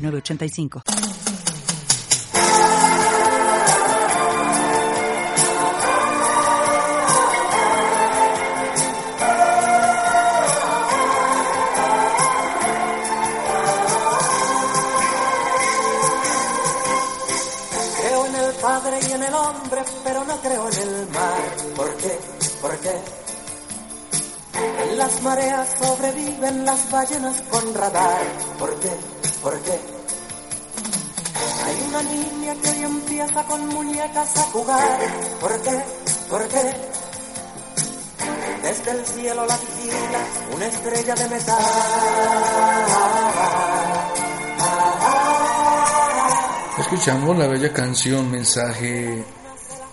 906985. Creo en el Padre y en el hombre, pero no creo en el mar. ¿Por qué? ¿Por qué? Las mareas sobreviven las ballenas con radar. ¿Por qué? ¿Por qué? Hay una niña que hoy empieza con muñecas a jugar. ¿Por qué? ¿Por qué? Desde el cielo la vigila una estrella de metal. Escuchamos la bella canción Mensaje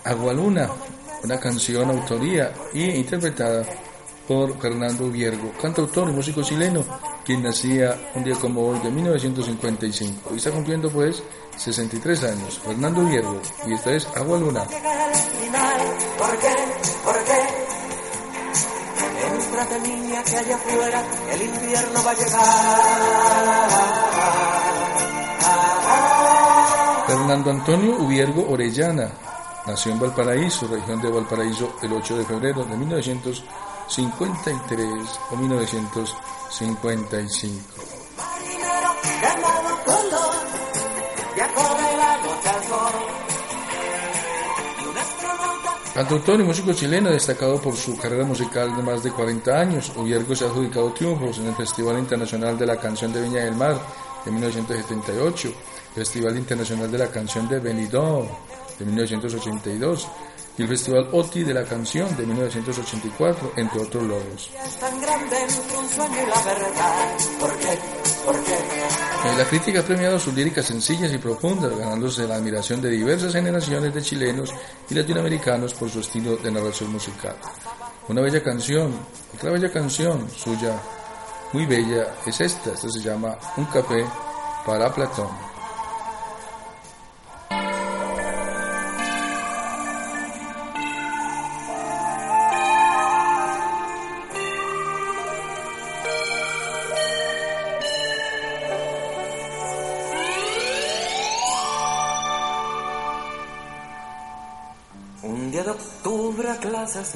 Agua Luna, una canción autoría y interpretada por Fernando Viergo, cantautor y músico chileno, quien nacía un día como hoy de 1955 y está cumpliendo pues 63 años. Fernando Viergo, y esta es Agua Luna. Llega el final. ¿Por qué? ¿Por qué? Entrate niña que allá afuera el invierno va a llegar. Fernando Antonio Ubiergo Orellana nació en Valparaíso, región de Valparaíso, el 8 de febrero de 1953 o 1955. Marinero ganado color, ya corre la noche al sol. Y un astronauta Cantautor y músico chileno destacado por su carrera musical de más de 40 años, Ubiergo se ha adjudicado triunfos en el Festival Internacional de la Canción de Viña del Mar de 1978, Festival Internacional de la Canción de Benidorm de 1982 y el Festival OTI de la Canción de 1984, entre otros logros. Eh, La crítica ha premiado sus líricas sencillas y profundas, ganándose la admiración de diversas generaciones de chilenos y latinoamericanos por su estilo de narración musical. Una bella canción, otra bella canción suya, muy bella, es esta. Esta se llama Un café para Platón.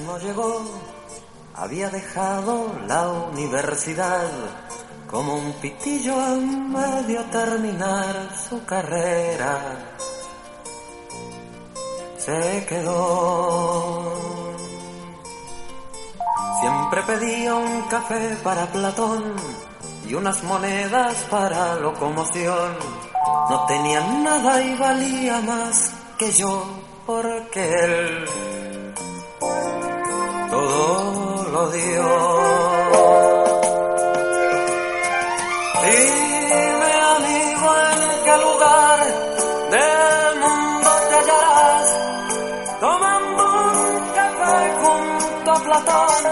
No llegó, había dejado la universidad como un pitillo a medio terminar su carrera. Se quedó. Siempre pedía un café para Platón y unas monedas para locomoción. No tenía nada y valía más que yo porque él lo dio. Dime amigo en qué lugar del mundo te hallarás tomando un café junto a Platón.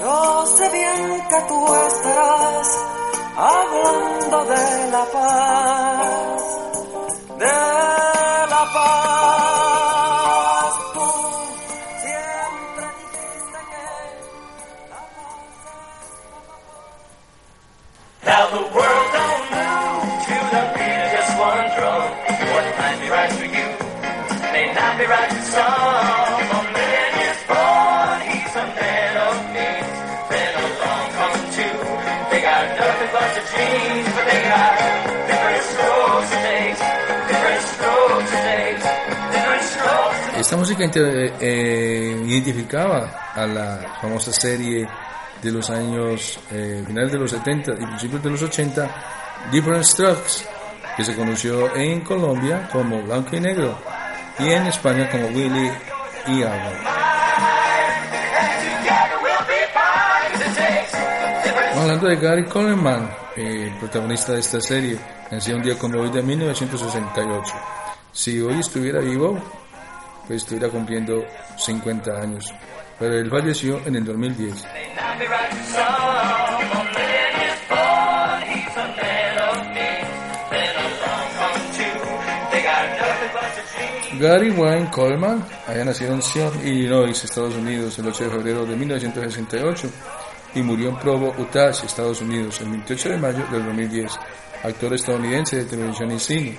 Yo sé bien que tú estarás hablando de la paz, de la paz. Be strokes to Esta música inter- eh, identificaba a la famosa serie de los años eh, finales de los 70 y principios de los 80, Different Strokes, que se conoció en Colombia como Blanco y Negro y en España como Willy y different hablando de Gary Coleman, eh, protagonista de esta serie, nació un día como hoy de 1968. Si hoy estuviera vivo, pues estuviera cumpliendo 50 años, pero él falleció en el 2010. Gary Wayne Coleman había nacido en Sion, Illinois, Estados Unidos, el 8 de febrero de 1968 y murió en Provo, Utah, Estados Unidos, el 28 de mayo del 2010. Actor estadounidense de televisión y cine.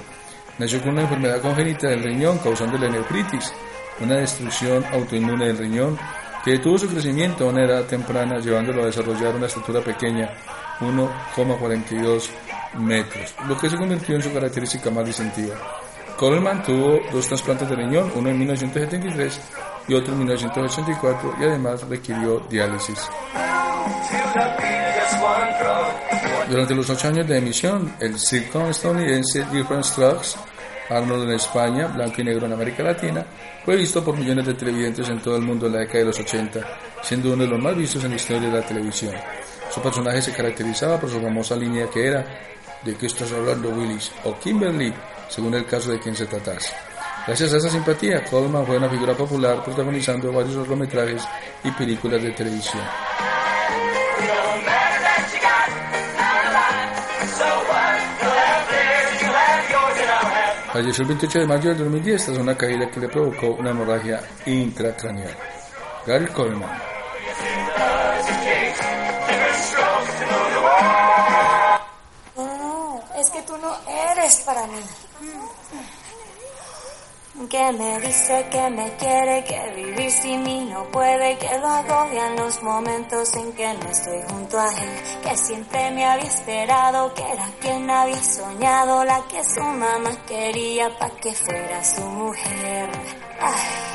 Nació con una enfermedad congénita del riñón causándole nefritis, una destrucción autoinmune del riñón que detuvo su crecimiento a una edad temprana llevándolo a desarrollar una estatura pequeña, 1,42 metros, lo que se convirtió en su característica más distintiva. Coleman tuvo dos trasplantes de riñón, uno en 1973 y otro en 1984 y además requirió diálisis. Durante los ocho años de emisión, el sitcom estadounidense Different Strokes, Arnold en España, Blanco y Negro en América Latina, fue visto por millones de televidentes en todo el mundo en la década de los 80, siendo uno de los más vistos en la historia de la televisión. Su personaje se caracterizaba por su famosa línea que era ¿De qué estás hablando, Willis? o Kimberly, según el caso de quien se tratase. Gracias a esa simpatía, Coleman fue una figura popular protagonizando varios largometrajes y películas de televisión. Falleció el 28 de mayo del 2010 tras una caída que le provocó una hemorragia intracraneal. Gary Coleman. Es que tú no eres para mí. Que me dice que me quiere, que vivir sin mí no puede, que lo agobian los momentos en que no estoy junto a él, que siempre me había esperado, que era quien había soñado, la que su mamá quería para que fuera su mujer. Ay.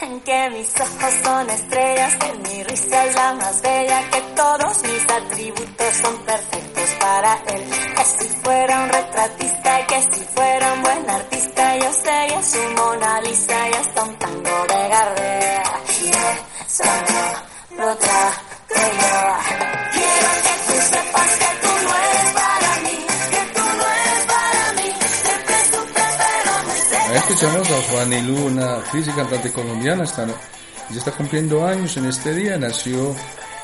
En que mis ojos son estrellas, que mi risa es la más bella, que todos mis atributos son perfectos para él. Que si fuera un retratista, que si fuera un buen artista, yo sería su Mona Lisa y hasta un tango de Gardea. Y eso lo. Sé. Ahí escuchamos a Fanny Lu, una actriz y cantante colombiana. Está, ella está cumpliendo años en este día. Nació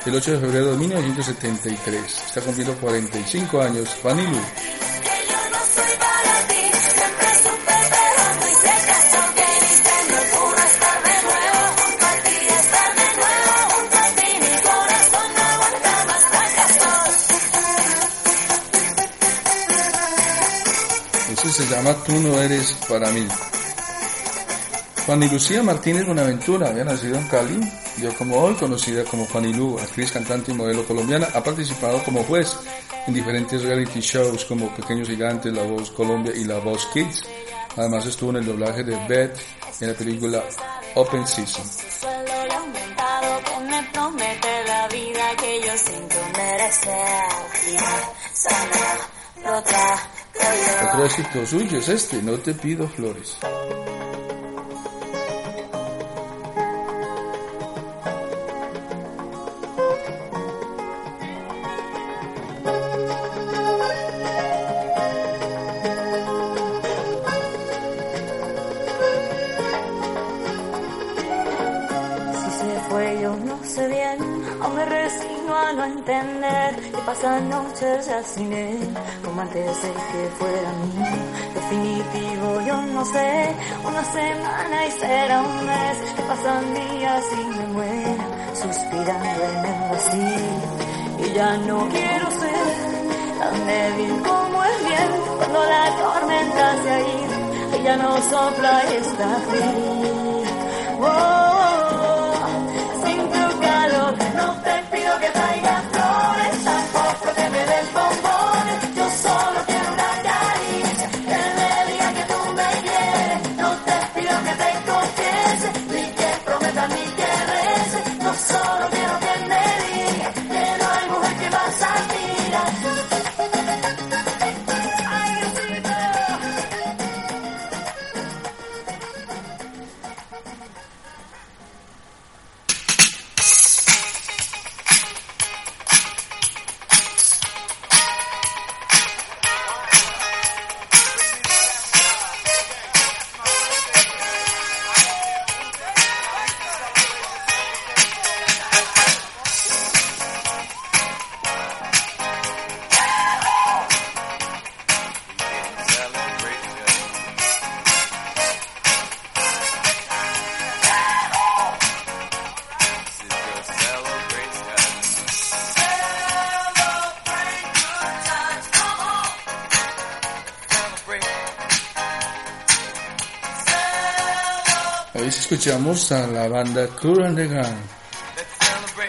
el 8 de febrero de 1973. Está cumpliendo 45 años. Fanny Lu. Que yo no soy para ti, siempre supe pero no hice caso que ni se me ocurra estar de nuevo junto a ti, estar de nuevo junto a ti, mi corazón no aguanta más fracasos. Eso se llama Tú no eres para mí. Fanny Lucía Martínez Buenaventura había nacido en Cali, ya como hoy conocida como Fanny Lu, actriz, cantante y modelo colombiana, ha participado como juez en diferentes reality shows como Pequeños Gigantes, La Voz Colombia y La Voz Kids. Además estuvo en el doblaje de Beth en la película Open Season. Yo yo. Otro éxito suyo es este, No te pido flores. Que pasan noches sin él, como antes de que fuera mío. Definitivo yo no sé, una semana y será un mes, que pasan días y me muero, suspirando en el vacío. Y ya no quiero ser tan débil como el viento cuando la tormenta se ha ido, ya no sopla y está frío. Oh, escuchamos a la banda Gang.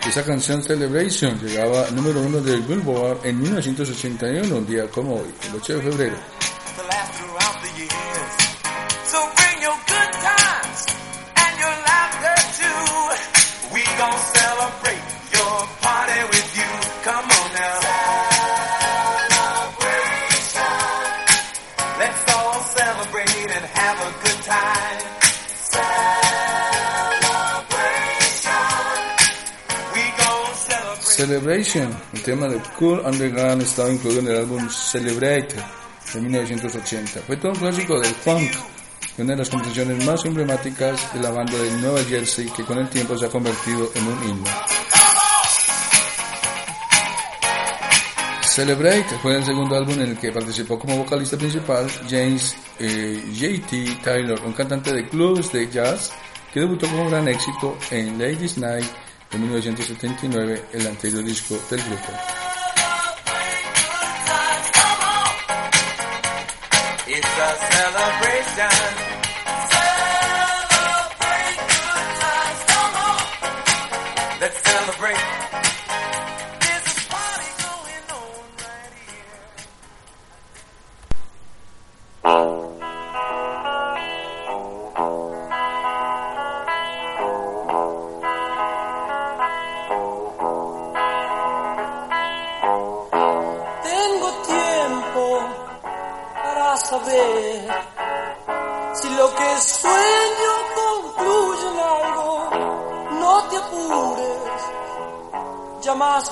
Esa canción Celebration llegaba número uno del Billboard en 1981, un día como hoy, el 8 de febrero. Celebration, el tema de Cool Gang estaba incluido en el álbum Celebrate de 1980. Fue todo un clásico del funk y una de las composiciones más emblemáticas de la banda de Nueva Jersey que con el tiempo se ha convertido en un himno. Celebrate fue el segundo álbum en el que participó como vocalista principal James eh, J.T. Taylor, un cantante de clubs de jazz que debutó con gran éxito en Ladies Night de 1979, el anterior disco del grupo.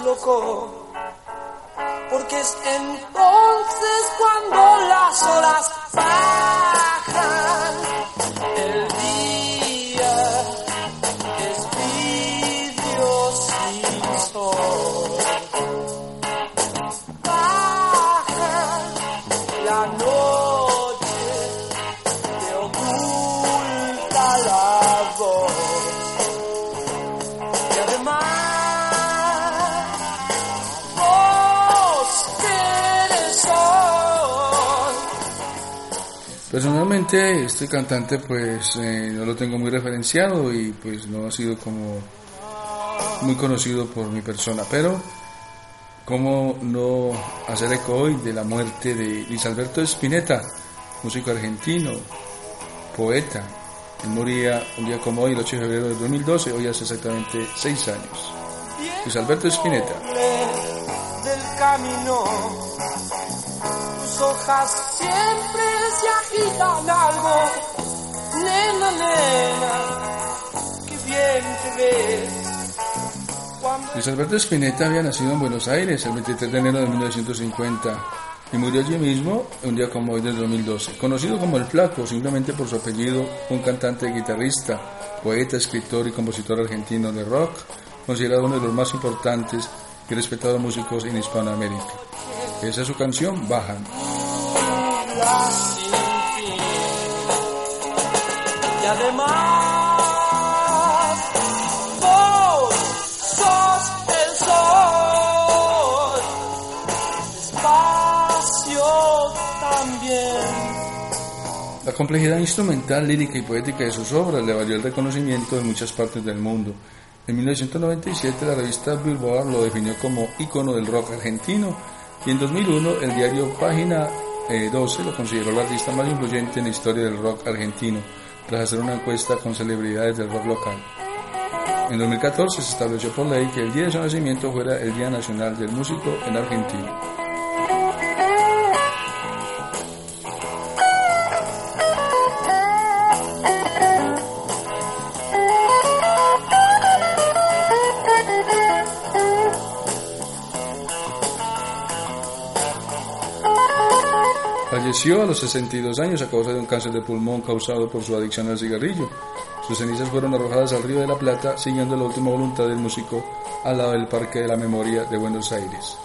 Loco, porque es entonces cuando las horas Personalmente este cantante pues eh, no lo tengo muy referenciado y pues no ha sido como muy conocido por mi persona, pero cómo no hacer eco hoy de la muerte de Luis Alberto Spinetta, músico argentino, poeta. Él moría un día como hoy, el 8 de febrero de 2012, hoy hace exactamente seis años. Luis Alberto Spinetta. Hojas siempre se agitan algo. Nena, nena, qué bien te ves. Luis Alberto Spinetta había nacido en Buenos Aires el 23 de enero de 1950 y murió allí mismo un día como hoy del 2012. Conocido como El Flaco simplemente por su apellido, un cantante, guitarrista, poeta, escritor y compositor argentino de rock, considerado uno de los más importantes y respetados músicos en Hispanoamérica. Esa es su canción, Bajan. Sin fin. Y además, vos sos el espacio también. La complejidad instrumental, lírica y poética de sus obras le valió el reconocimiento en muchas partes del mundo. En 1997 la revista Billboard lo definió como ícono del rock argentino y en 2001 el diario Página eh, 12 lo consideró el artista más influyente en la historia del rock argentino tras hacer una encuesta con celebridades del rock local. En 2014 se estableció por ley que el día de su nacimiento fuera el Día Nacional del Músico en Argentina. Falleció a los 62 años a causa de un cáncer de pulmón causado por su adicción al cigarrillo. Sus cenizas fueron arrojadas al río de la Plata siguiendo la última voluntad del músico al lado del Parque de la Memoria de Buenos Aires.